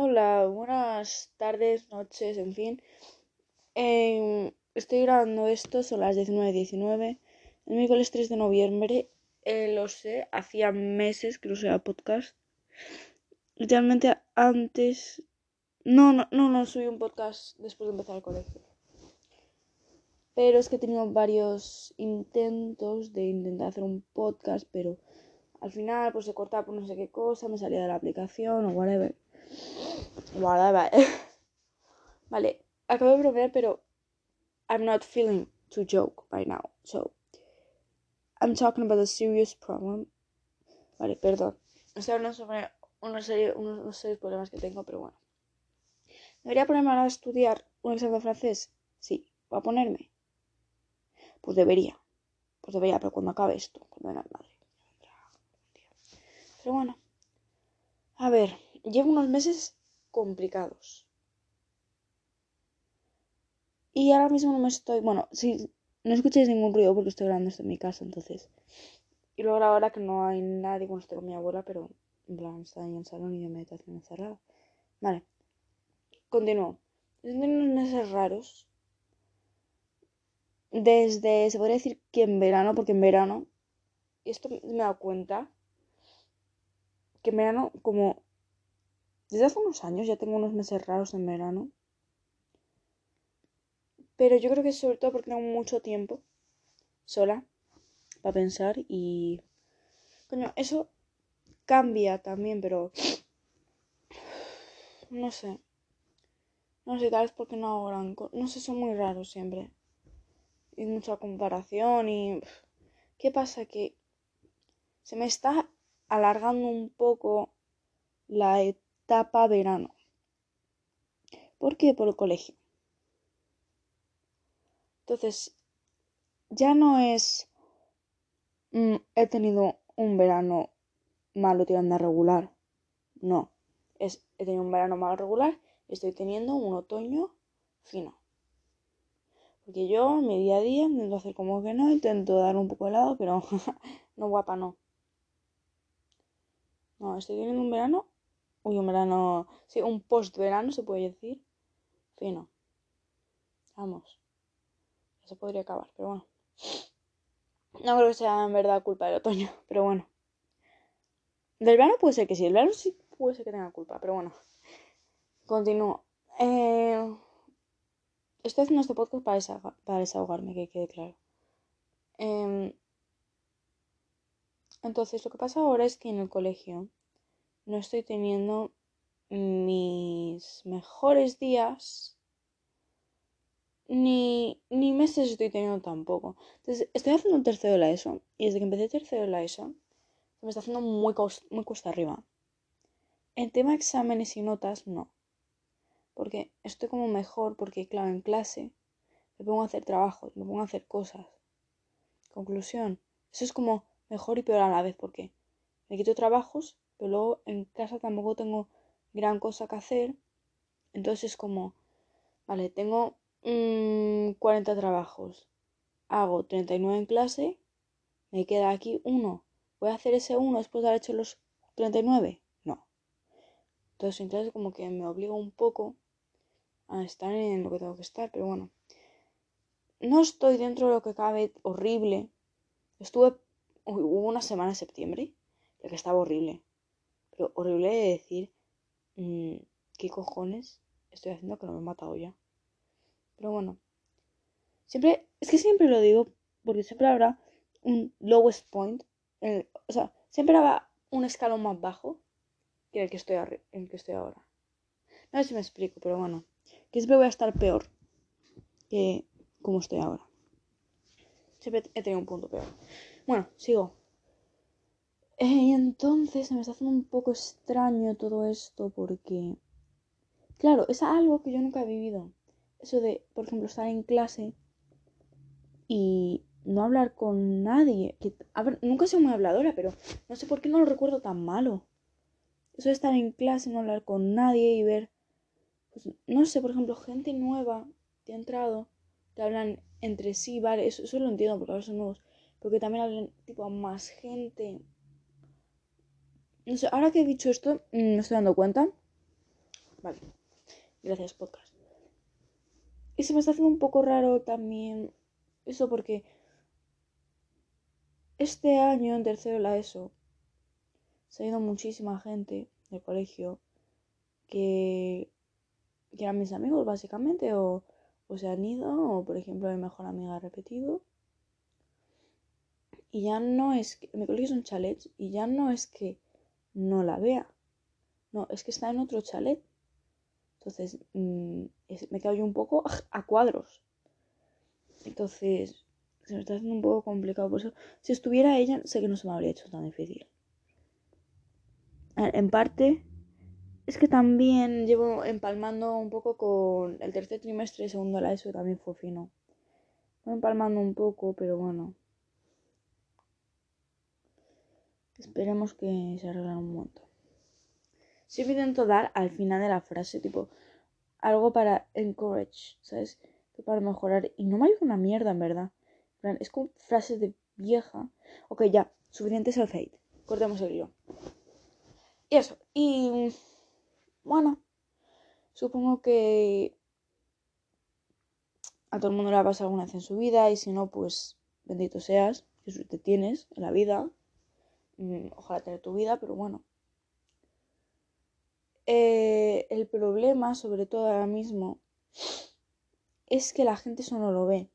Hola, buenas tardes, noches, en fin. Em, estoy grabando esto, son las 19.19, el miércoles 3 de noviembre. Eh, lo sé, hacía meses que no sea podcast. Literalmente antes... No, no, no, no subí un podcast después de empezar el colegio. Pero es que he tenido varios intentos de intentar hacer un podcast, pero al final pues se cortaba por no sé qué cosa, me salía de la aplicación o whatever. Whatever. vale, acabo de bromear, pero I'm not feeling to joke right now. So, I'm talking about a serious problem. Vale, perdón. Estoy hablando sobre una serie, unos, unos serios problemas que tengo, pero bueno. ¿Debería ponerme a estudiar un examen de francés? Sí. ¿Va a ponerme? Pues debería. Pues debería, pero cuando acabe esto, cuando venga el madre. Pero bueno. A ver, llevo unos meses complicados. Y ahora mismo no me estoy. Bueno, si no escucháis ningún ruido porque estoy grabando esto en mi casa, entonces. Y luego ahora que no hay nadie, bueno, estoy con mi abuela, pero en plan está ahí en el salón y de meditación encerrada. Vale. Continúo. Teniendo unos meses raros. Desde, se podría decir que en verano, porque en verano, y esto me he dado cuenta, que en verano, como desde hace unos años ya tengo unos meses raros en verano. Pero yo creo que sobre todo porque tengo mucho tiempo sola para pensar y... Coño, eso cambia también, pero... No sé. No sé, tal vez porque no hago gran cosa. No sé, son muy raros siempre. Y mucha comparación y... ¿Qué pasa? Que se me está alargando un poco la etapa verano. ¿Por qué? Por el colegio. Entonces, ya no es mm, he tenido un verano malo tirando a regular. No, es he tenido un verano malo regular y estoy teniendo un otoño fino. Porque yo, mi día a día, intento hacer como que no, intento dar un poco de lado, pero no guapa, no. No, estoy teniendo un verano. Uy, un verano. Sí, un post-verano se puede decir. Fino. Vamos. Se podría acabar, pero bueno. No creo que sea en verdad culpa del otoño, pero bueno. Del verano puede ser que sí. El verano sí puede ser que tenga culpa, pero bueno. Continúo. Eh, estoy haciendo este podcast para, desahogar, para desahogarme, que quede claro. Eh, entonces, lo que pasa ahora es que en el colegio no estoy teniendo mis mejores días ni, ni meses estoy teniendo tampoco. Entonces, estoy haciendo un tercero de la ESO y desde que empecé tercero de la ESO se me está haciendo muy, muy arriba. En tema exámenes y notas, no. Porque estoy como mejor, porque claro, en clase me pongo a hacer trabajos, me pongo a hacer cosas. Conclusión, eso es como mejor y peor a la vez, porque me quito trabajos, pero luego en casa tampoco tengo gran cosa que hacer. Entonces es como, vale, tengo 40 mm, trabajos, hago 39 en clase, me queda aquí uno. ¿Voy a hacer ese uno después de haber hecho los 39? No. Entonces en clase como que me obligo un poco a estar en lo que tengo que estar, pero bueno. No estoy dentro de lo que cabe horrible. Estuve hubo una semana en septiembre la que estaba horrible. Pero horrible de decir, mmm, ¿qué cojones estoy haciendo que no me he matado ya? Pero bueno, siempre, es que siempre lo digo, porque siempre habrá un lowest point, o sea, siempre habrá un escalón más bajo que el que estoy, el que estoy ahora. No sé si me explico, pero bueno, que siempre voy a estar peor que como estoy ahora. Siempre he tenido un punto peor. Bueno, sigo. Eh, y entonces se me está haciendo un poco extraño todo esto porque, claro, es algo que yo nunca he vivido. Eso de, por ejemplo, estar en clase y no hablar con nadie. Que, a ver, nunca he sido muy habladora, pero no sé por qué no lo recuerdo tan malo. Eso de estar en clase, no hablar con nadie y ver, pues, no sé, por ejemplo, gente nueva que ha entrado, te hablan entre sí, vale, eso, eso lo entiendo porque ahora son nuevos porque también hablan tipo a más gente. No sé, ahora que he dicho esto, mm, me estoy dando cuenta Vale. Gracias, podcast. Y se me está haciendo un poco raro también eso porque este año en tercero de la ESO se ha ido muchísima gente del colegio que, eran mis amigos básicamente o, o se han ido o por ejemplo mi mejor amiga ha repetido y ya no es que mi colegio es un chalet y ya no es que no la vea. No es que está en otro chalet. Entonces mm, me quedo yo un poco a cuadros. Entonces se me está haciendo un poco complicado. Por eso si estuviera ella sé que no se me habría hecho tan difícil. En parte es que también llevo empalmando un poco con el tercer trimestre, segundo la ESO, también fue fino. Voy empalmando un poco, pero bueno. Esperemos que se arregle un montón. Siempre intento dar al final de la frase, tipo, algo para encourage, ¿sabes? Para mejorar. Y no me ayuda una mierda, en verdad. Es como frase de vieja. Ok, ya, suficiente self-hate. Cortemos el guion. Y eso. Y bueno, supongo que a todo el mundo le ha pasado alguna vez en su vida y si no, pues bendito seas, que te tienes en la vida. Mm, ojalá tener tu vida, pero bueno. Eh, el problema, sobre todo ahora mismo, es que la gente eso no lo ve.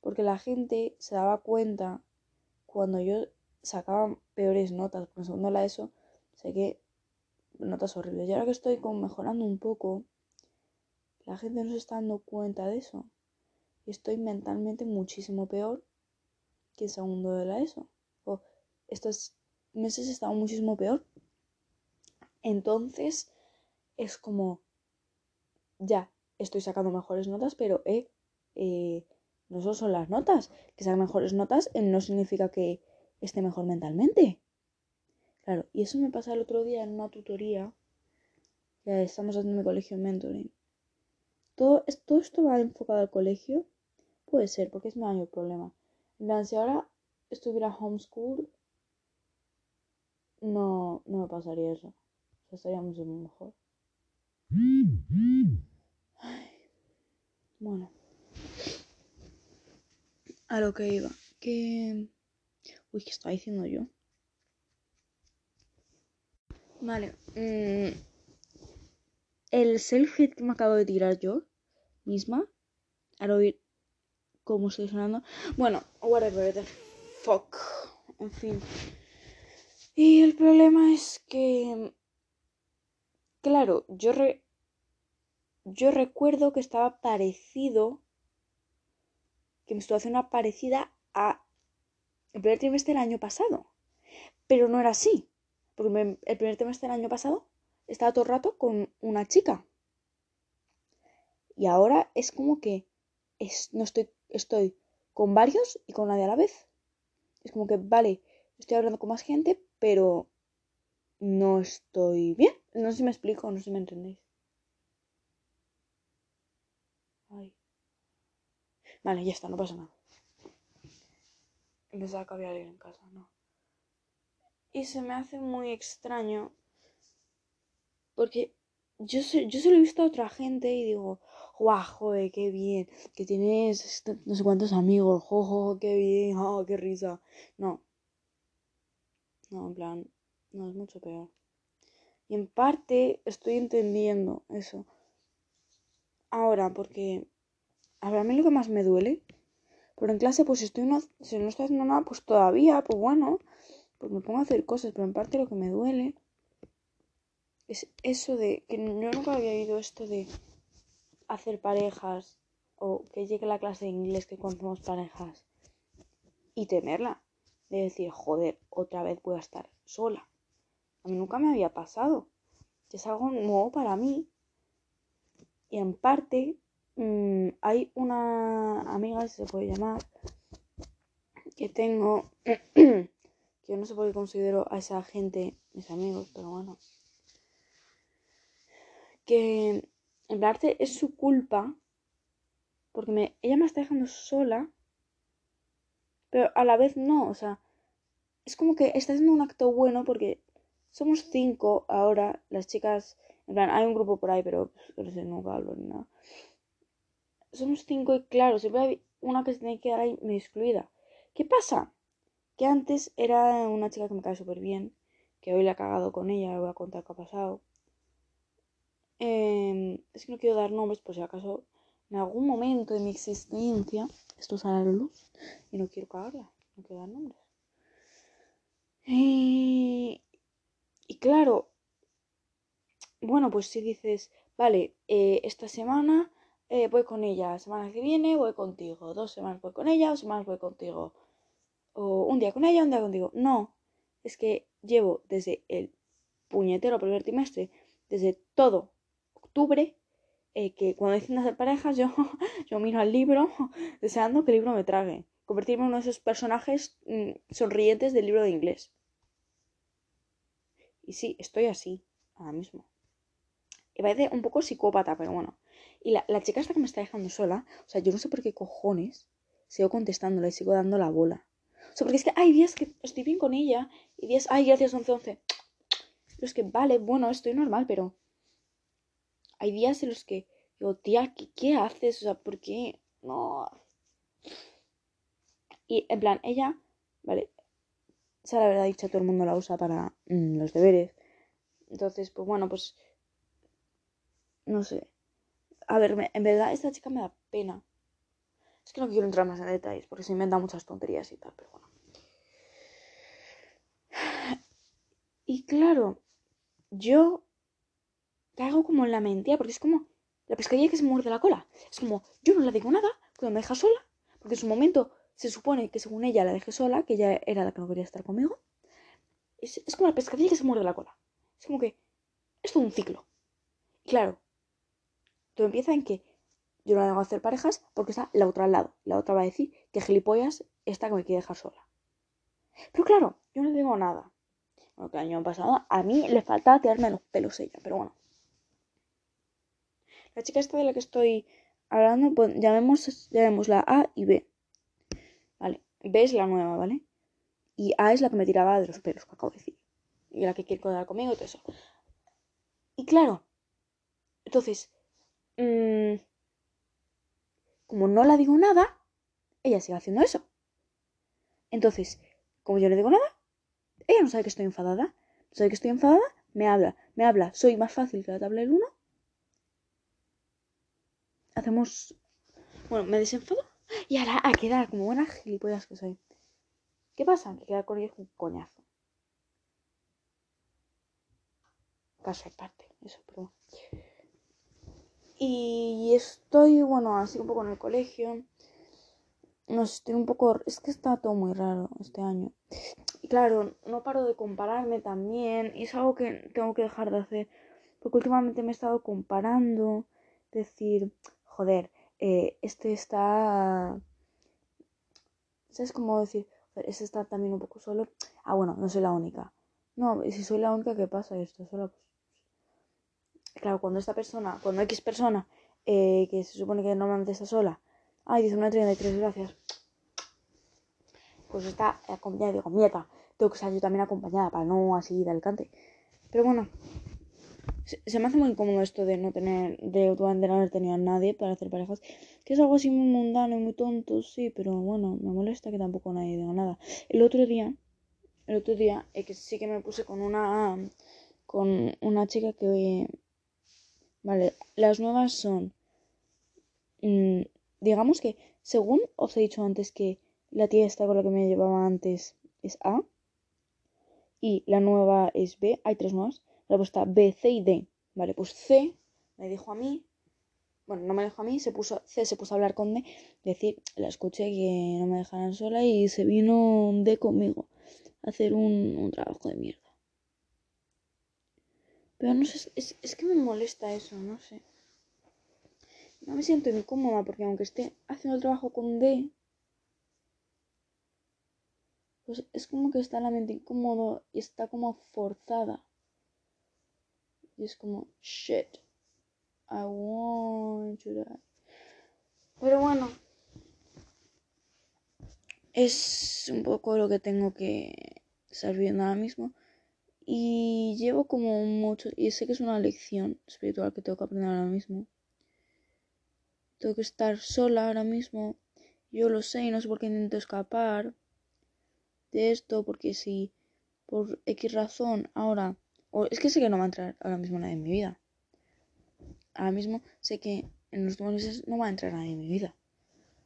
Porque la gente se daba cuenta cuando yo sacaba peores notas, por segundo la ESO, sé que notas horribles. Y ahora que estoy mejorando un poco, la gente no se está dando cuenta de eso. Y estoy mentalmente muchísimo peor que segundo de la ESO. Estos meses he estado muchísimo peor. Entonces es como, ya, estoy sacando mejores notas, pero eh, eh, no solo son las notas. Que sean mejores notas eh, no significa que esté mejor mentalmente. Claro, y eso me pasa el otro día en una tutoría. Ya estamos haciendo mi colegio mentoring. ¿Todo, ¿Todo esto va enfocado al colegio? Puede ser, porque es mi el problema. En plan, si ahora estuviera homeschool, no, no me pasaría eso. O sea, mejor. Bueno. A lo que iba. Que... Uy, ¿qué estaba diciendo yo? Vale. Mm, el selfie que me acabo de tirar yo misma, al oír cómo estoy sonando. Bueno, whatever the fuck. En fin. Y el problema es que. Claro, yo Yo recuerdo que estaba parecido. Que mi situación era parecida a. El primer trimestre del año pasado. Pero no era así. Porque el primer trimestre del año pasado estaba todo el rato con una chica. Y ahora es como que es, no estoy, estoy con varios y con nadie a la vez. Es como que, vale, estoy hablando con más gente, pero no estoy bien. No sé si me explico, no sé si me entendéis. Vale, ya está, no pasa nada. Pensaba que había alguien en casa, no. Y se me hace muy extraño porque yo se, yo se lo he visto a otra gente y digo, guau, joder, qué bien, que tienes este, no sé cuántos amigos, jojo, qué bien, oh, qué risa. No. No, en plan, no, es mucho peor. Y en parte estoy entendiendo eso. Ahora, porque, a ver, a mí lo que más me duele, pero en clase, pues si estoy no, si no estoy haciendo nada, pues todavía, pues bueno, pues me pongo a hacer cosas, pero en parte lo que me duele es eso de que yo nunca había oído esto de hacer parejas o que llegue la clase de inglés que conocemos parejas y temerla de decir, joder, otra vez voy a estar sola. A mí nunca me había pasado. Es algo nuevo para mí. Y en parte mm, hay una amiga, si se puede llamar, que tengo que yo no sé por qué considero a esa gente mis amigos, pero bueno. Que en parte es su culpa, porque ella me está dejando sola, pero a la vez no, o sea, es como que está haciendo un acto bueno porque somos cinco ahora, las chicas En plan, hay un grupo por ahí, pero pues, nunca hablo ni nada. Somos cinco y claro, siempre hay una que se tiene que quedar ahí medio excluida. ¿Qué pasa? Que antes era una chica que me cae súper bien, que hoy le ha cagado con ella, le voy a contar qué ha pasado. Em, es que no quiero dar nombres por si acaso en algún momento de mi existencia esto sale a la luz y no quiero cagarla, no quiero dar nombres. Y, y claro, bueno, pues si dices, vale, eh, esta semana eh, voy con ella, la semana que viene voy contigo, dos semanas voy con ella, dos semanas voy contigo, o un día con ella, un día contigo. No, es que llevo desde el puñetero primer trimestre, desde todo octubre, eh, que cuando dicen hacer parejas, yo, yo miro al libro deseando que el libro me trague. Convertirme en uno de esos personajes mm, sonrientes del libro de inglés. Y sí, estoy así, ahora mismo. Y parece un poco psicópata, pero bueno. Y la, la chica esta que me está dejando sola, o sea, yo no sé por qué cojones sigo contestándole, sigo dando la bola. O sea, porque es que hay días que estoy bien con ella y días, ay, gracias 11-11. Pero es que, vale, bueno, estoy normal, pero hay días en los que digo, tía, ¿qué, haces? O sea, ¿por qué? No. Y en plan, ella, vale, esa la verdad dicha todo el mundo la usa para mm, los deberes. Entonces, pues bueno, pues no sé. A ver, en verdad esta chica me da pena. Es que no quiero entrar más en detalles porque se inventa muchas tonterías y tal, pero bueno. Y claro, yo caigo como en la mentira porque es como la pescadilla que se muerde la cola. Es como, yo no la digo nada cuando me deja sola, porque en su momento se supone que según ella la dejé sola, que ella era la que no quería estar conmigo. Es, es como la pescadilla que se muerde la cola. Es como que es todo un ciclo. Y claro, todo empieza en que yo no debo hacer parejas porque está la otra al lado. La otra va a decir que gilipollas esta que me quiere dejar sola. Pero claro, yo no digo nada. Bueno, el año pasado a mí le faltaba tirarme los pelos ella, pero bueno. La chica esta de la que estoy hablando, pues, llamemos, la A y B. Vale, B es la nueva, ¿vale? Y A es la que me tiraba de los pelos, que acabo de decir. Y la que quiere quedar conmigo y todo eso. Y claro, entonces, mmm, como no la digo nada, ella sigue haciendo eso. Entonces, como yo no digo nada, ella no sabe que estoy enfadada. No sabe que estoy enfadada, me habla, me habla. Soy más fácil que la tabla del 1. Hacemos. Bueno, me desenfado. Y ahora a quedar como buena gilipollas que soy. ¿Qué pasa? Que quedar con ella es un coñazo. Caso aparte, eso, pero. Y estoy, bueno, así un poco en el colegio. No sé, estoy un poco. Es que está todo muy raro este año. Y claro, no paro de compararme también. Y es algo que tengo que dejar de hacer. Porque últimamente me he estado comparando. Decir, joder, eh, este está. ¿Sabes cómo decir? Este está también un poco solo. Ah, bueno, no soy la única. No, si soy la única, ¿qué pasa? Esto sola, pues claro, cuando esta persona, cuando X persona, eh, que se supone que normalmente está sola, ay, dice una 33, gracias, pues está acompañada, digo, mierda, tengo que estar yo también acompañada para no así de alcance. Pero bueno, se, me hace muy incómodo esto de no tener, de últimamente no haber tenido a nadie para hacer parejas, que es algo así muy mundano y muy tonto, sí, pero bueno, me molesta que tampoco nadie diga nada. El otro día, el otro día, eh, que sí que me puse con una, con una chica que Vale, las nuevas son, mm, digamos que, según os he dicho antes que la tía esta con la que me llevaba antes es A y la nueva es B, hay tres nuevas, la está B, C y D. Vale, pues C me dijo a mí, bueno, no me dijo a mí, se puso, C se puso a hablar con D, decir, la escuché que no me dejaran sola y se vino D conmigo a hacer un, un trabajo de mierda. Pero no sé, es, es que me molesta eso, no sé. No me siento incómoda porque aunque esté haciendo el trabajo con D, pues es como que está la mente incómodo y está como forzada. Y es como, shit, I want to die. Pero bueno, es un poco lo que tengo que viendo ahora mismo. Y llevo como mucho, y sé que es una lección espiritual que tengo que aprender ahora mismo. Tengo que estar sola ahora mismo. Yo lo sé y no sé por qué intento escapar de esto, porque si por X razón ahora, es que sé que no va a entrar ahora mismo nadie en mi vida. Ahora mismo sé que en los últimos meses no va a entrar nadie en mi vida.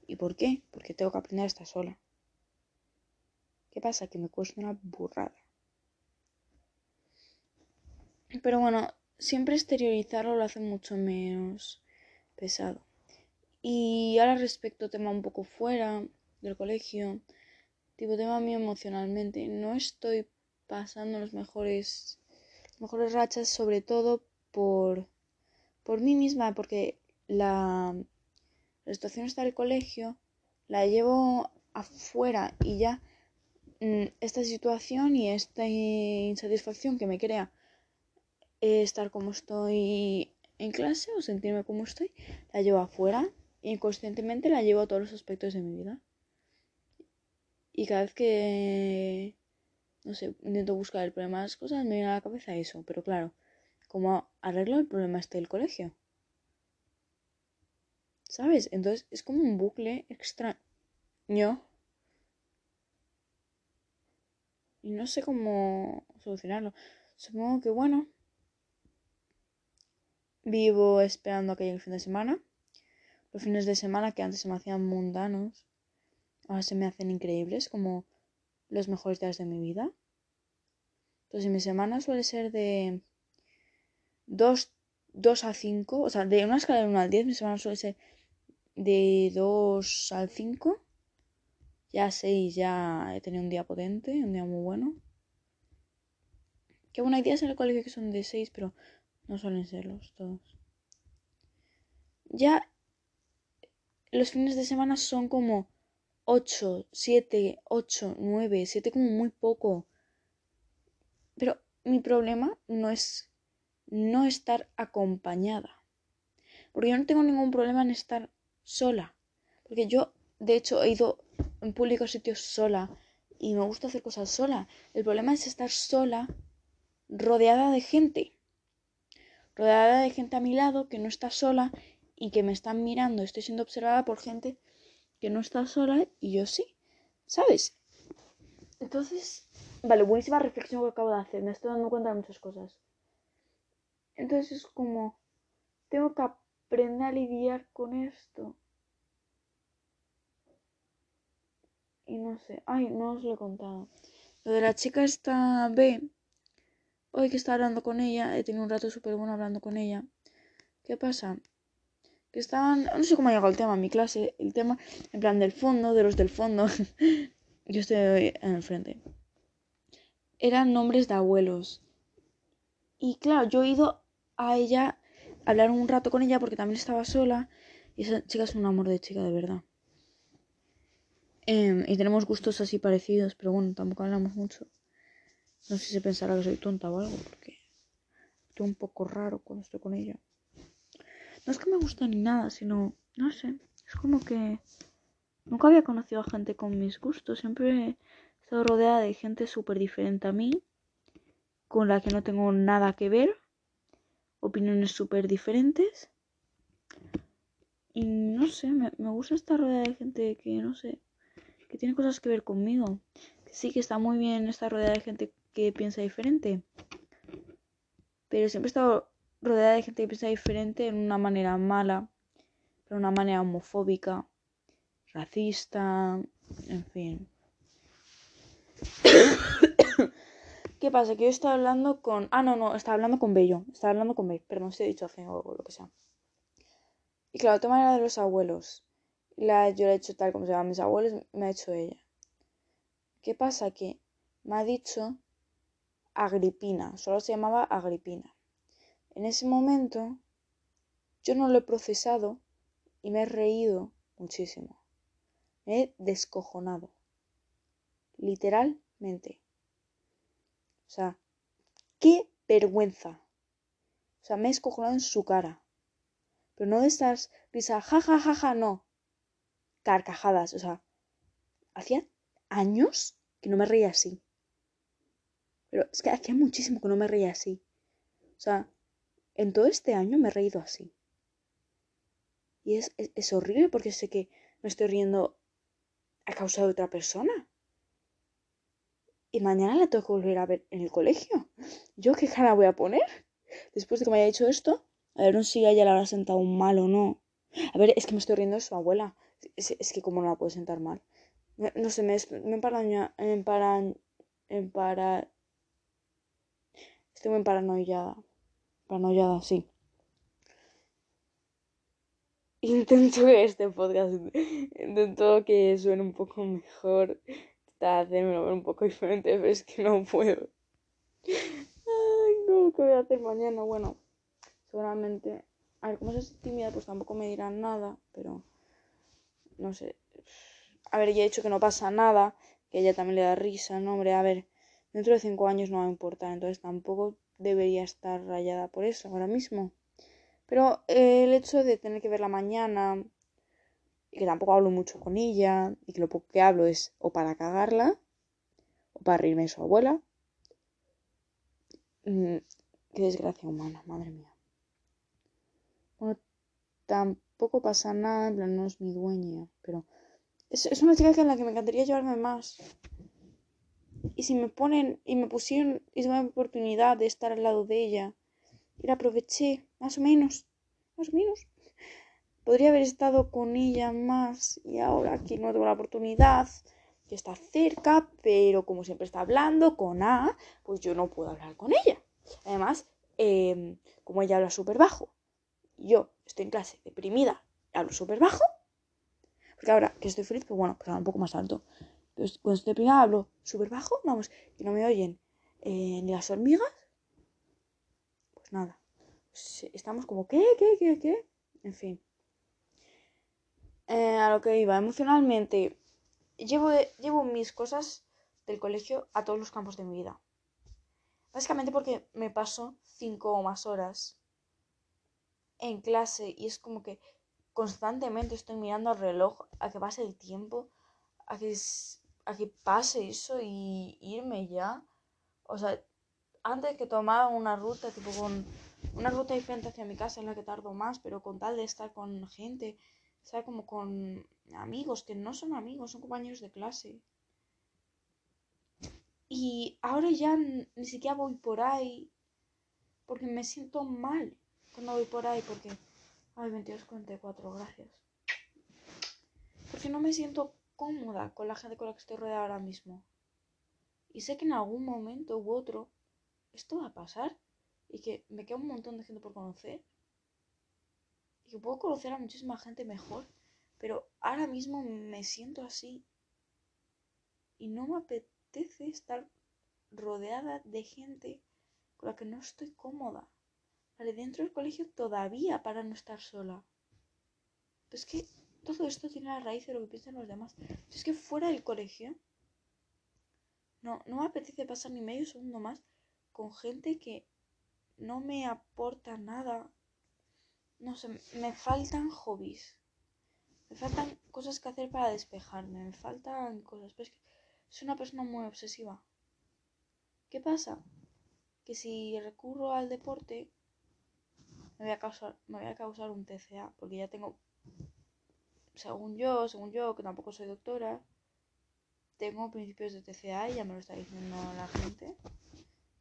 ¿Y por qué? Porque tengo que aprender a estar sola. ¿Qué pasa? Que me cuesta una burrada. Pero bueno, siempre exteriorizarlo lo hace mucho menos pesado. Y ahora respecto tema un poco fuera del colegio, tipo tema mío emocionalmente, no estoy pasando los mejores, mejores rachas, sobre todo por, por mí misma, porque la, situación está del colegio, la llevo afuera y ya mm, esta situación y esta insatisfacción que me crea estar como estoy en clase o sentirme como estoy, la llevo afuera y inconscientemente la llevo a todos los aspectos de mi vida. Y cada vez que, no sé, intento buscar el problema de las cosas, me viene a la cabeza eso. Pero claro, ¿cómo arreglo el problema este del colegio? ¿Sabes? Entonces es como un bucle extraño. Y no sé cómo solucionarlo. Supongo que bueno. Vivo esperando a que llegue el fin de semana. Los fines de semana que antes se me hacían mundanos, ahora se me hacen increíbles, como los mejores días de mi vida. Entonces mi semana suele ser de 2, 2 a 5, o sea, de una escala de 1 al 10, mi semana suele ser de 2 al 5. Ya 6 ya he tenido un día potente, un día muy bueno. Que bueno, hay días en el colegio que son de 6, pero no suelen serlos todos. Ya los fines de semana son como 8, 7, 8, 9, 7 como muy poco. Pero mi problema no es no estar acompañada. Porque yo no tengo ningún problema en estar sola. Porque yo, de hecho, he ido en públicos sitios sola y me gusta hacer cosas sola. El problema es estar sola rodeada de gente. Rodeada de gente a mi lado que no está sola y que me están mirando, estoy siendo observada por gente que no está sola y yo sí, ¿sabes? Entonces, vale, buenísima reflexión que acabo de hacer, me estoy dando cuenta de muchas cosas. Entonces es como, tengo que aprender a lidiar con esto. Y no sé, ay, no os lo he contado. Lo de la chica esta B, hoy que estaba hablando con ella, he tenido un rato súper bueno hablando con ella. ¿Qué pasa? Estaban, no sé cómo ha llegado el tema en mi clase, el tema en plan del fondo, de los del fondo, yo estoy en el frente, eran nombres de abuelos. Y claro, yo he ido a ella, a hablar un rato con ella porque también estaba sola, y esa chica es un amor de chica de verdad. Em, y tenemos gustos así parecidos, pero bueno, tampoco hablamos mucho. No sé si se pensará que soy tonta o algo, porque estoy un poco raro cuando estoy con ella. No es que me guste ni nada, sino, no sé, es como que nunca había conocido a gente con mis gustos. Siempre he estado rodeada de gente súper diferente a mí, con la que no tengo nada que ver, opiniones súper diferentes. Y no sé, me, me, gusta estar rodeada de gente que, no sé, que tiene cosas que ver conmigo. Sí que está muy bien estar rodeada de gente que piensa diferente. Pero siempre he estado rodeada de gente que piensa diferente en una manera mala, pero una manera homofóbica, racista, en fin. ¿Qué pasa? Que yo estaba hablando con. Ah, no, no, estaba hablando con Bello. Estaba hablando con Bello, perdón, si he dicho hace o lo que sea. Y claro, el tema era de los abuelos. La, yo le he hecho tal como se llaman mis abuelos, me ha hecho ella. ¿Qué pasa? Que me ha dicho Agripina, solo se llamaba Agripina. En ese momento yo no lo he procesado y me he reído muchísimo. Me he descojonado. Literalmente. O sea, qué vergüenza. O sea, me he descojonado en su cara. Pero no de estas risas, ja, ja, ja, ja, no. Carcajadas. O sea, hacía años que no me reía así. Pero es que hacía muchísimo que no me reía así. O sea, en todo este año me he reído así. Y es, es, horrible porque sé que me estoy riendo a causa de otra persona. Y mañana la tengo que volver a ver en el colegio. ¿Yo qué cara voy a poner? Después de que me haya dicho esto, a ver si ella le habrá sentado mal o no. A ver, es que me estoy riendo de su abuela. Es, que como no la puede sentar mal. No sé, me, me emparaña, me en para... Estoy muy paranoiada. Paranoiada, sí. Intento que este podcast, intento que suene un poco mejor. Está haciendo un poco diferente, pero es que no puedo. Ay, no, ¿qué voy a hacer mañana? Bueno, seguramente... A ver, como soy tímida, pues tampoco me dirán nada, pero... No sé. A ver, ya he dicho que no pasa nada, que ella también le da risa, ¿no? Hombre, a ver, dentro de cinco años no va a importar, entonces tampoco debería estar rayada por eso ahora mismo. Pero eh, el hecho de tener que verla mañana y que tampoco hablo mucho con ella y que lo poco que hablo es o para cagarla o para reírme de su abuela. Mm, qué desgracia humana, madre mía. Bueno, tampoco pasa nada, no es mi dueña, pero es, es una chica con la que me encantaría llevarme más. Y si me ponen y me pusieron y me la oportunidad de estar al lado de ella, y la aproveché, más o menos, más o menos. Podría haber estado con ella más y ahora aquí no tengo la oportunidad, que está cerca, pero como siempre está hablando con A, pues yo no puedo hablar con ella. Además, em, como ella habla súper bajo, yo estoy en clase deprimida, hablo súper bajo, porque ahora que estoy feliz, pues bueno, pues un poco más alto. Entonces, cuando estoy deprimida hablo súper bajo, vamos, y no me oyen eh, ni las hormigas, pues nada. Pues estamos como, ¿qué, qué, qué, qué? En fin. Eh, a lo que iba, emocionalmente, llevo, llevo mis cosas del colegio a todos los campos de mi vida. Básicamente porque me paso cinco o más horas en clase y es como que constantemente estoy mirando al reloj a que pase el tiempo, a que, a que pase eso y irme ya. O sea, antes que tomar una ruta, tipo con una ruta diferente hacia mi casa en la que tardo más, pero con tal de estar con gente, estar como con amigos que no son amigos, son compañeros de clase. Y ahora ya ni siquiera voy por ahí porque me siento mal cuando voy por ahí porque Ay, 22.44, gracias. Porque no me siento cómoda con la gente con la que estoy rodeada ahora mismo. Y sé que en algún momento u otro esto va a pasar y que me queda un montón de gente por conocer. Y que puedo conocer a muchísima gente mejor. Pero ahora mismo me siento así. Y no me apetece estar rodeada de gente con la que no estoy cómoda. Vale, dentro del colegio todavía para no estar sola. Es que todo esto tiene la raíz de lo que piensan los demás. es que fuera del colegio, no, no me apetece pasar ni medio segundo más con gente que no me aporta nada. No sé, me faltan hobbies. Me faltan cosas que hacer para despejarme. Me faltan cosas. Pero es que soy una persona muy obsesiva. ¿Qué pasa? Que si recurro al deporte, me voy a causar, me voy a causar un TCA, porque ya tengo, según yo, según yo, que tampoco soy doctora, tengo principios de TCA y ya me lo está diciendo la gente,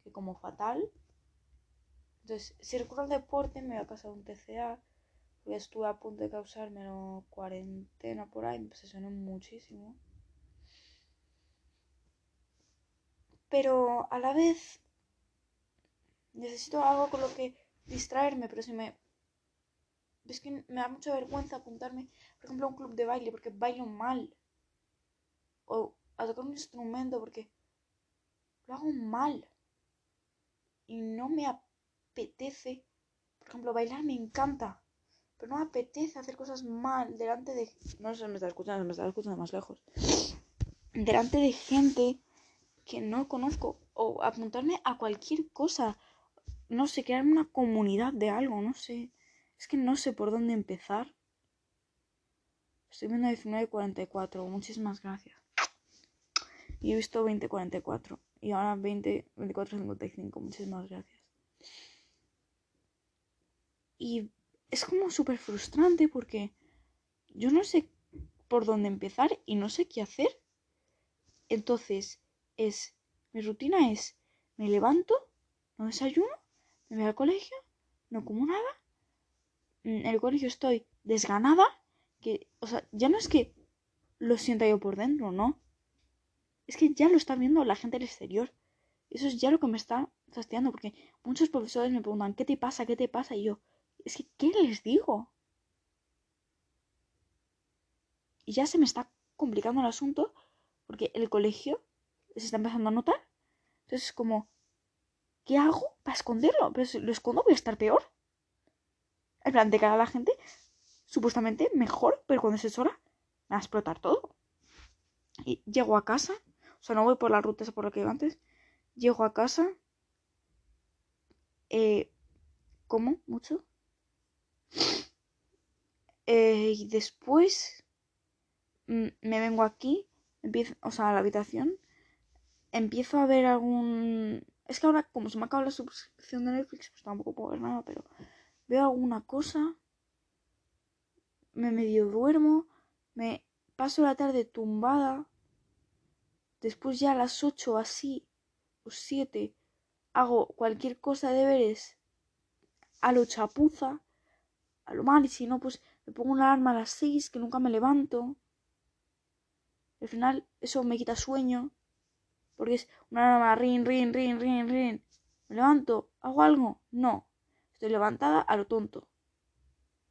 que como fatal. Entonces, si recurro al deporte, me voy a causar un TCA, estuve a punto de causármelo cuarentena por ahí, me obsesioné muchísimo. Pero a la vez necesito algo con lo que distraerme, pero si me... Es que me da mucha vergüenza apuntarme, por ejemplo, a un club de baile porque bailo mal. O a tocar un instrumento porque lo hago mal. Y no me apetece. Por ejemplo, bailar me encanta. Pero no me apetece hacer cosas mal delante de... No sé, me está escuchando, me está escuchando más lejos. Delante de gente que no conozco. O apuntarme a cualquier cosa no sé, crear una comunidad de algo, no sé. Es que no sé por dónde empezar. Estoy viendo 19.44, muchísimas gracias. Y he visto 20.44. Y ahora 20, 24, 55. Muchísimas gracias. Y es como súper frustrante porque yo no sé por dónde empezar y no sé qué hacer. Entonces, es mi rutina es me levanto, no desayuno, me voy al colegio, no como nada. En el colegio estoy desganada, que, o sea, ya no es que lo sienta yo por dentro, ¿no? Es que ya lo está viendo la gente del exterior. Eso es ya lo que me está fastidiando, porque muchos profesores me preguntan, ¿qué te pasa? ¿Qué te pasa? Y yo, es que, ¿qué les digo? Y ya se me está complicando el asunto, porque el colegio se está empezando a notar. Entonces es como, ¿qué hago para esconderlo? Pero si lo escondo voy a estar peor. En plan, de cara a la gente, supuestamente mejor, pero cuando se sola, me va a explotar todo. Y llego a casa, o sea, no voy por la ruta esa por la que iba antes. Llego a casa, eh, como mucho. Eh, y después mm, me vengo aquí, empiezo, o sea, a la habitación, empiezo a ver algún... Es que ahora, como se me acaba la suscripción de Netflix, pues tampoco puedo ver nada, pero veo alguna cosa, me medio duermo, me paso la tarde tumbada, después ya a las 8 así, o 7, hago cualquier cosa de deberes a lo chapuza, a lo mal, y si no, pues me pongo una alarma a las 6, que nunca me levanto. Al final, eso me quita sueño. Porque es una alarma, rin, rin, rin, rin, rin. ¿Me levanto? ¿Hago algo? No. Estoy levantada a lo tonto.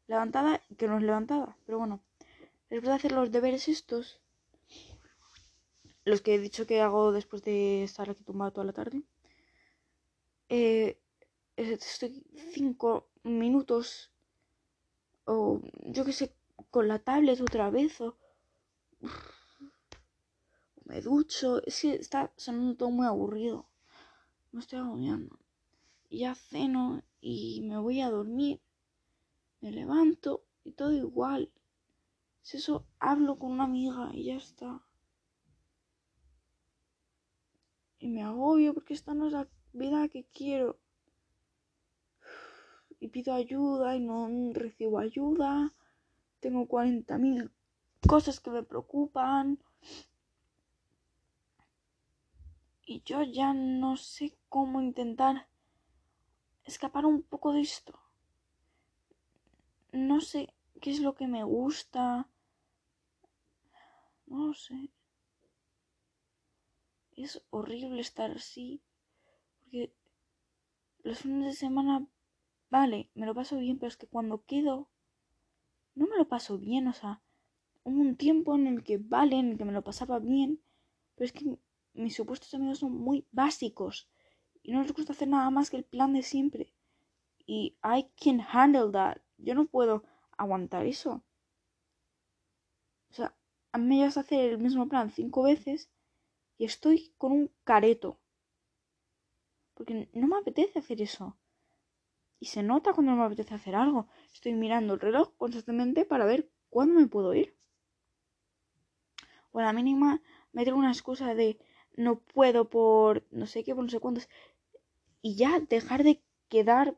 Levantada que no es levantada. Pero bueno. Después de hacer los deberes estos. Los que he dicho que hago después de estar aquí tumbado toda la tarde. Eh, estoy cinco minutos. O yo que sé, con la tablet otra vez. O me ducho. Es que está sonando todo muy aburrido. Me estoy agobiando. Ya ceno y me voy a dormir. Me levanto y todo igual. Si eso, hablo con una amiga y ya está. Y me agobio porque esta no es la vida que quiero. Y pido ayuda y no recibo ayuda. Tengo 40.000 cosas que me preocupan. Y yo ya no sé cómo intentar escapar un poco de esto. No sé qué es lo que me gusta. No lo sé. Es horrible estar así. Porque los fines de semana, vale, me lo paso bien, pero es que cuando quedo, no me lo paso bien. O sea, hubo un tiempo en el que, vale, en el que me lo pasaba bien, pero es que mis supuestos amigos son muy básicos y no les gusta hacer nada más que el plan de siempre. Y I can handle that. Yo no puedo aguantar eso. O sea, a mí me llevas a hacer el mismo plan cinco veces y estoy con un careto. Porque no me apetece hacer eso. Y se nota cuando no me apetece hacer algo. Estoy mirando el reloj constantemente para ver cuándo me puedo ir. O a la mínima me tengo una excusa de no puedo por no sé qué, por no sé cuántos. Y ya dejar de quedar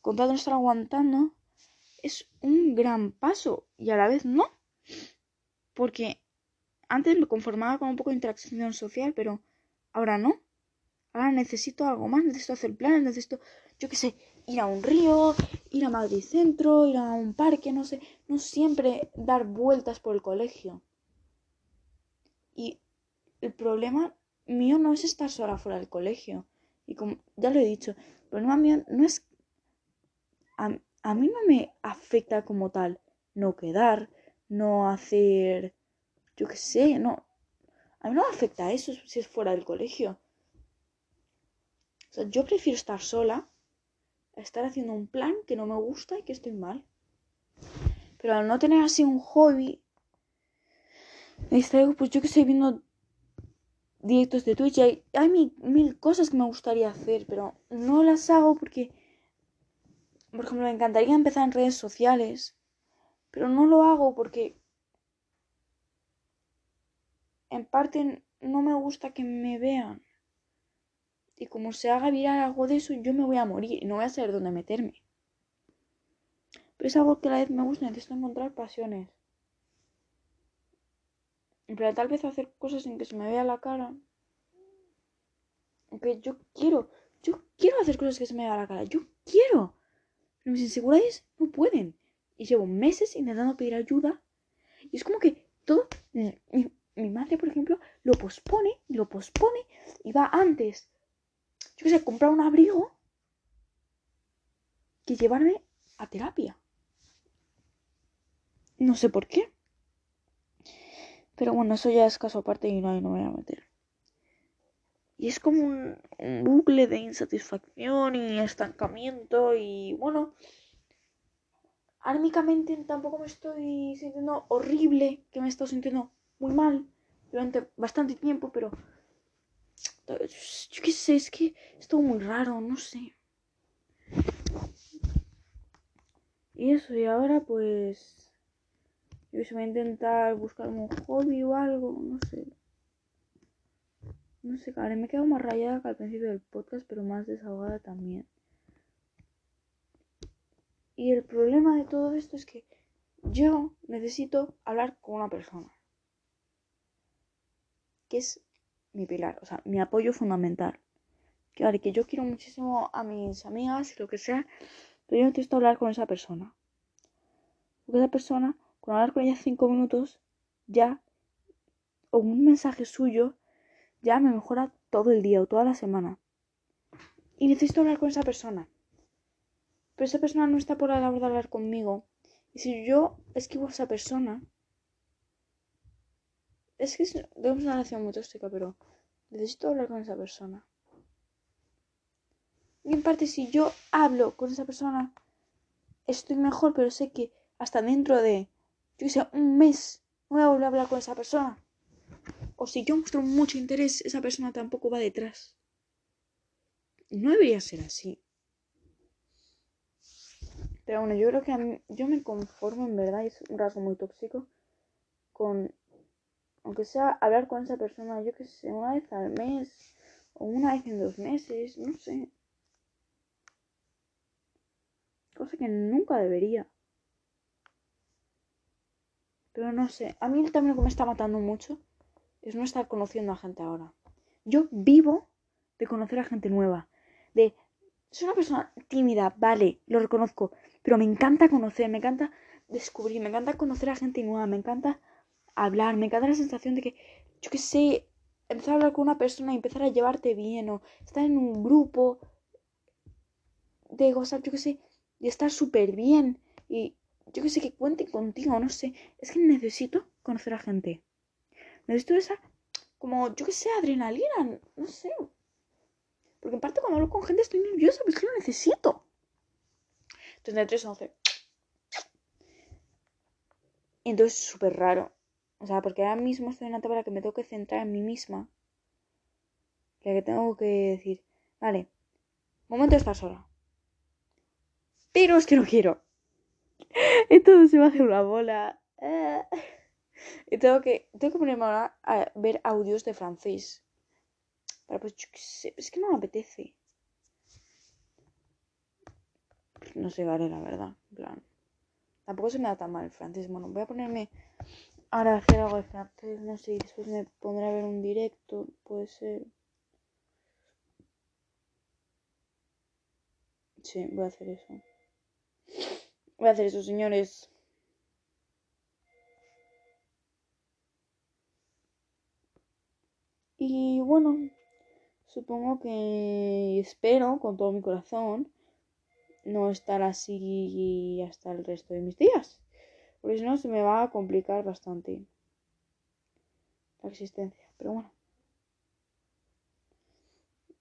con todo estar aguantando es un gran paso y a la vez no. Porque antes me conformaba con un poco de interacción social, pero ahora no. Ahora necesito algo más, necesito hacer planes, necesito, yo qué sé, ir a un río, ir a Madrid Centro, ir a un parque, no sé, no siempre dar vueltas por el colegio. Y el problema mío no es estar sola fuera del colegio. Y como ya lo he dicho, el problema mío no es... A, a mí no me afecta como tal no quedar, no hacer... Yo qué sé, no... A mí no me afecta eso si es fuera del colegio. O sea, yo prefiero estar sola a estar haciendo un plan que no me gusta y que estoy mal. Pero al no tener así un hobby, me distraigo, pues yo que sé, viendo directos de Twitch. Hay, hay mil, cosas que me gustaría hacer, pero no las hago porque, por ejemplo, me encantaría empezar en redes sociales, pero no lo hago porque, en parte, no me gusta que me vean. Y como se haga viral algo de eso, yo me voy a morir y no voy a saber dónde meterme. Pero es algo que a la vez me gusta, necesito encontrar pasiones. Pero tal vez hacer cosas en que se me vea la cara. Aunque yo quiero, yo quiero hacer cosas que se me vea la cara, yo quiero. Pero mis inseguridades no pueden. Y llevo meses intentando pedir ayuda. Y es como que todo. Mi, mi madre, por ejemplo, lo pospone, lo pospone y va antes. Yo qué sé, comprar un abrigo que llevarme a terapia. No sé por qué. Pero bueno, eso ya es caso aparte y no, no me voy a meter. Y es como un, un, bucle de insatisfacción y estancamiento y bueno, ármicamente tampoco me estoy sintiendo horrible, que me he estado sintiendo muy mal durante bastante tiempo, pero yo qué sé, es que es todo muy raro, no sé. Y eso, y ahora pues yo se voy a intentar buscar un hobby o algo, no sé. No sé, cara, me he quedado más rayada que al principio del podcast, pero más desahogada también. Y el problema de todo esto es que yo necesito hablar con una persona. Que es mi pilar, o sea, mi apoyo fundamental. Vale, que yo quiero muchísimo a mis amigas y lo que sea, pero yo necesito hablar con esa persona. Porque esa persona, con hablar con ella cinco minutos, ya, o un mensaje suyo, ya me mejora todo el día o toda la semana. Y necesito hablar con esa persona. Pero esa persona no está por la labor de hablar conmigo. Y si yo esquivo a esa persona. Es que tenemos una relación muy tóxica, pero necesito hablar con esa persona. Y en parte, si yo hablo con esa persona, estoy mejor, pero sé que hasta dentro de, yo sé, un mes, no voy a volver a hablar con esa persona. O si yo muestro mucho interés, esa persona tampoco va detrás. No debería ser así. Pero bueno, yo creo que a mí, yo me conformo en verdad, es un rasgo muy tóxico, con, aunque sea hablar con esa persona, yo que sé, una vez al mes, o una vez en dos meses, no sé. Cosa que nunca debería. Pero no sé, a mí también lo que me está matando mucho es no estar conociendo a gente ahora. Yo vivo de conocer a gente nueva, de soy una persona tímida, vale, lo reconozco, pero me encanta conocer, me encanta descubrir, me encanta conocer a gente nueva, me encanta hablar, me encanta la sensación de que, yo qué sé, empezar a hablar con una persona y empezar a llevarte bien, o estar en un grupo de gozar, yo qué sé, y estar súper bien, y yo qué sé, que cuenten contigo, no sé, es que necesito conocer a gente. Necesito esa, como, yo qué sé, adrenalina, no sé, porque en parte cuando hablo con gente estoy nerviosa, pero es que lo necesito. 33, 11. Y entonces es súper raro. O sea, porque ahora mismo estoy en una etapa en la que me tengo que centrar en mí misma. La que tengo que decir, vale, momento de estar sola. Pero es que no quiero. Entonces se va a hacer una bola. Y tengo que, tengo que ponerme ahora a ver audios de francés. Para pues, es que no me apetece. No sé, vale, la verdad. Plan. Tampoco se me da tan mal el francés. Bueno, voy a ponerme ahora a hacer algo de francés. No sé, después me pondré a ver un directo. Puede ser. Sí, voy a hacer eso. Voy a hacer eso, señores. Y bueno, supongo que espero con todo mi corazón no estar así hasta el resto de mis días. Porque si no se me va a complicar bastante la existencia. Pero bueno.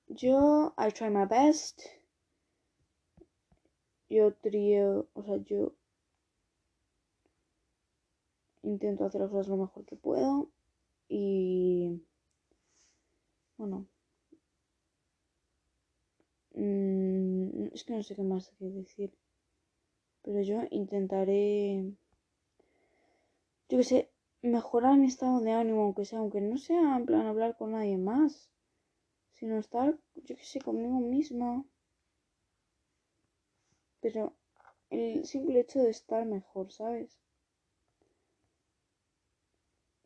Yo, I try my best. Yo trío, o sea, yo intento hacer las cosas lo mejor que puedo. Y bueno, Mm, es que no sé qué más que decir. Pero yo intentaré, yo que sé, mejorar mi estado de ánimo, aunque sea, aunque no sea en plan hablar con nadie más, sino estar, yo qué sé, conmigo misma. Pero el simple hecho de estar mejor, ¿sabes?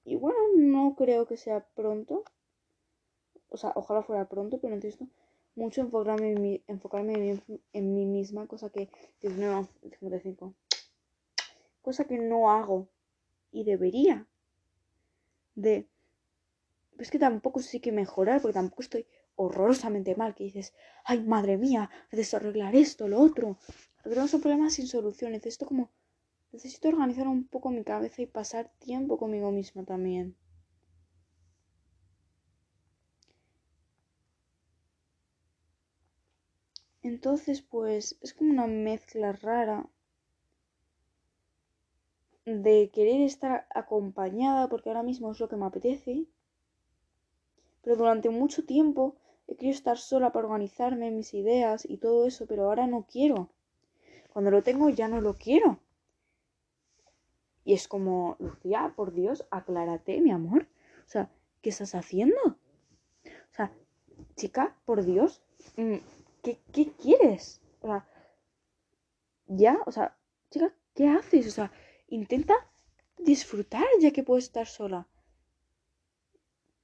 Y bueno, no creo que sea pronto. O sea, ojalá fuera pronto, pero necesito mucho enfocarme en mí, enfocarme en mí, misma, cosa que, Dios mío, 55. Cosa que no hago y debería. De. Es que tampoco sí que mejorar, porque tampoco estoy horrorosamente mal, que dices, ay, madre mía, necesito arreglar esto, lo otro. Arreglar un problema sin solución, necesito como Necesito organizar un poco mi cabeza y pasar tiempo conmigo misma también. Entonces, pues es como una mezcla rara de querer estar acompañada porque ahora mismo es lo que me apetece. Pero durante mucho tiempo he querido estar sola para organizarme mis ideas y todo eso, pero ahora no quiero. Cuando lo tengo ya no lo quiero. Y es como, Lucía, por Dios, aclárate, mi amor. O sea, ¿qué estás haciendo? O sea, chica, por Dios, mm, ¿qué, qué quieres? O sea, ya, o sea, chica, ¿qué haces? O sea, intenta disfrutar ya que puedes estar sola.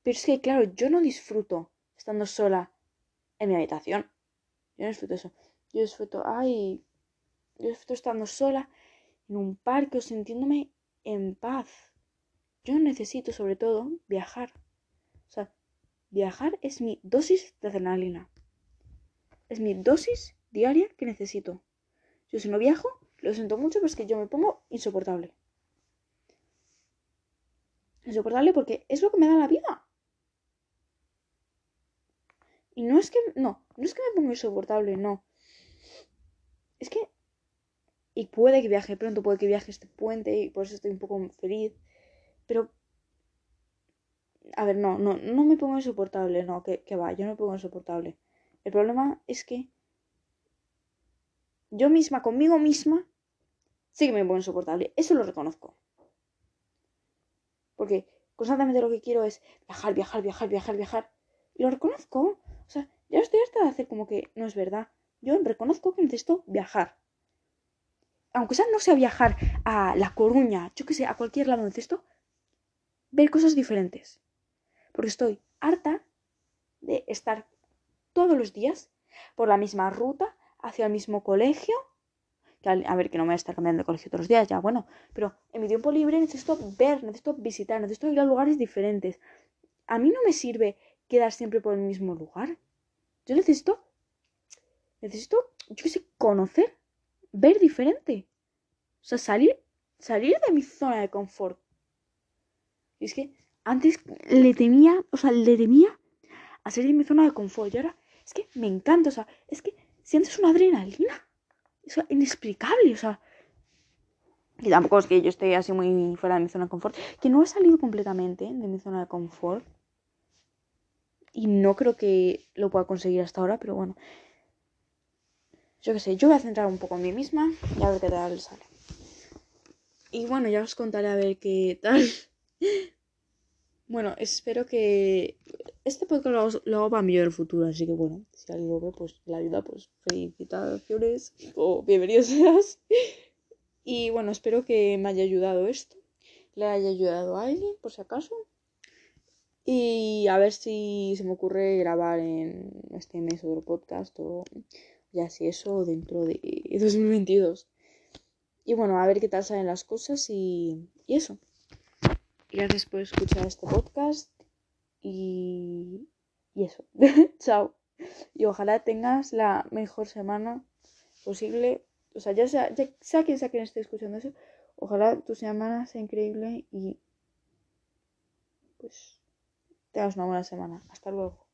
Pero es que, claro, yo no disfruto estando sola en mi habitación. Yo no disfruto eso. Yo disfruto, ay, yo disfruto estando sola en un parque o sintiéndome en paz. Yo necesito sobre todo viajar. O sea, viajar es mi dosis de adrenalina. Es mi dosis diaria que necesito. Yo si no viajo, lo siento mucho, pero es que yo me pongo insoportable. Insoportable porque es lo que me da la vida. Y no es que, no, no es que me ponga insoportable, no. Es que y puede que viaje pronto, puede que viaje este puente y por eso estoy un poco feliz. Pero... A ver, no, no, no me pongo insoportable, no, que, que va, yo no me pongo insoportable. El problema es que yo misma, conmigo misma, sí que me pongo insoportable. Eso lo reconozco. Porque constantemente lo que quiero es viajar, viajar, viajar, viajar, viajar. Y lo reconozco. O sea, ya estoy harta de hacer como que no es verdad. Yo reconozco que necesito viajar aunque sea no sea viajar a La Coruña, yo que sé, a cualquier lado de esto, ver cosas diferentes. Porque estoy harta de estar todos los días por la misma ruta, hacia el mismo colegio. A ver, que no me voy a estar cambiando de colegio todos los días, ya, bueno. Pero en mi tiempo libre necesito ver, necesito visitar, necesito ir a lugares diferentes. A mí no me sirve quedar siempre por el mismo lugar. Yo necesito, necesito, yo que sé, conocer ver diferente. O sea, salir, salir de mi zona de confort. Y es que antes le temía, o sea, le temía a salir de mi zona de confort. Y ahora es que me encanta, o sea, es que sientes una adrenalina. Es inexplicable, o sea. Y tampoco es que yo esté así muy fuera de mi zona de confort. Que no he salido completamente de mi zona de confort. Y no creo que lo pueda conseguir hasta ahora, pero bueno. Yo qué sé, yo voy a centrar un poco en mí misma y a ver qué tal sale. Y bueno, ya os contaré a ver qué tal. bueno, espero que este podcast lo hago, para mí del futuro, así que bueno, si alguien lo ve, pues la ayuda, pues felicitaciones o bienvenidos seas. y bueno, espero que me haya ayudado esto, le haya ayudado a alguien, por si acaso. Y a ver si se me ocurre grabar en este mes otro podcast o ya si eso dentro de 2022. Y bueno, a ver qué tal salen las cosas y, y eso. Gracias por escuchar este podcast y, y eso. Chao. Y ojalá tengas la mejor semana posible. O sea, ya sea, ya sea quien sea quien esté escuchando eso, ojalá tu semana sea increíble y pues tengas una buena semana. Hasta luego.